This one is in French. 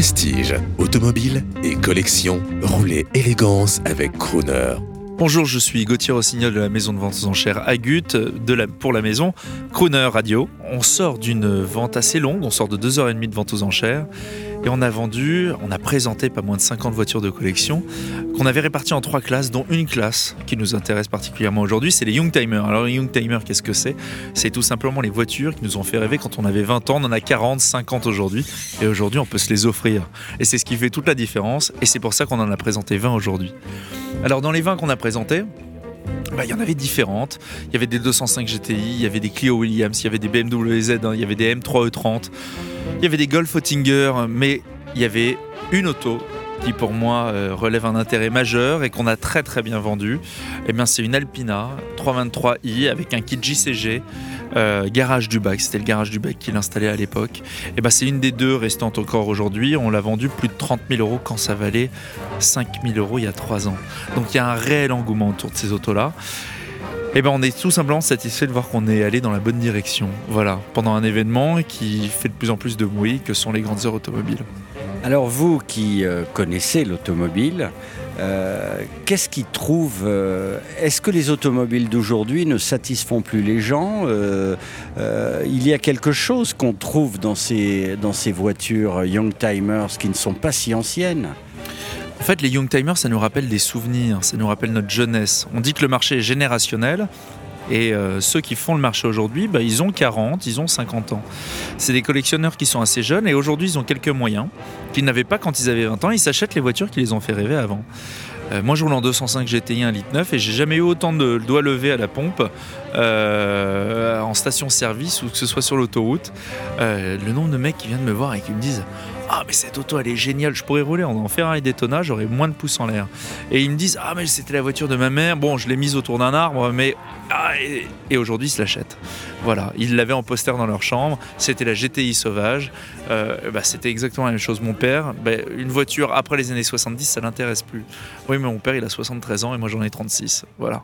Prestige, automobile et collection, roulez élégance avec Crooner. Bonjour, je suis Gauthier Rossignol de la maison de vente aux enchères Agut de la, pour la maison Crooner Radio. On sort d'une vente assez longue, on sort de 2h30 de vente aux enchères et on a vendu, on a présenté pas moins de 50 voitures de collection qu'on avait réparties en trois classes, dont une classe qui nous intéresse particulièrement aujourd'hui, c'est les Youngtimers. Alors les Youngtimers, qu'est-ce que c'est? C'est tout simplement les voitures qui nous ont fait rêver quand on avait 20 ans, on en a 40, 50 aujourd'hui et aujourd'hui on peut se les offrir. Et c'est ce qui fait toute la différence et c'est pour ça qu'on en a présenté 20 aujourd'hui. Alors dans les 20 qu'on a présentés, bah, il y en avait différentes. Il y avait des 205 GTI, il y avait des Clio Williams, il y avait des BMW Z, il y avait des M3 E30, il y avait des Golf Oettinger, mais il y avait une auto qui pour moi euh, relève un intérêt majeur et qu'on a très très bien vendu. Eh bien c'est une Alpina 323i avec un kit JCG euh, garage du bac, c'était le garage du bac qu'il installait à l'époque. Et eh ben c'est une des deux restantes encore aujourd'hui. On l'a vendu plus de 30 000 euros quand ça valait 5 000 euros il y a 3 ans. Donc il y a un réel engouement autour de ces autos-là. Eh ben on est tout simplement satisfait de voir qu'on est allé dans la bonne direction. Voilà, pendant un événement qui fait de plus en plus de bruit que sont les grandes heures automobiles. Alors vous qui euh, connaissez l'automobile, euh, qu'est-ce qui trouve euh, Est-ce que les automobiles d'aujourd'hui ne satisfont plus les gens Il y a quelque chose qu'on trouve dans ces, dans ces voitures Young Timers qui ne sont pas si anciennes? En fait, les Young Timers, ça nous rappelle des souvenirs, ça nous rappelle notre jeunesse. On dit que le marché est générationnel, et euh, ceux qui font le marché aujourd'hui, bah, ils ont 40, ils ont 50 ans. C'est des collectionneurs qui sont assez jeunes et aujourd'hui ils ont quelques moyens qu'ils n'avaient pas quand ils avaient 20 ans. Ils s'achètent les voitures qui les ont fait rêver avant. Euh, moi, je roule en 205 GTI 1 litre 9 et j'ai jamais eu autant de doigts levés à la pompe euh, en station-service ou que ce soit sur l'autoroute. le nombre de mecs qui viennent me voir et qui me disent ah mais cette auto elle est géniale, je pourrais rouler en Ferrari Daytona, j'aurais moins de pouces en l'air. Et ils me disent ah mais c'était la voiture de ma mère, bon je l'ai mise autour d'un arbre, mais ah, et, aujourd'hui ils se l'achètent. Voilà, ils l'avaient en poster dans leur chambre, c'était la GTI sauvage, euh, bah, c'était exactement la même chose. Mon père, bah, une voiture après les années 70 ça l'intéresse plus. Oui mais mon père il a 73 ans et moi j'en ai 36, voilà.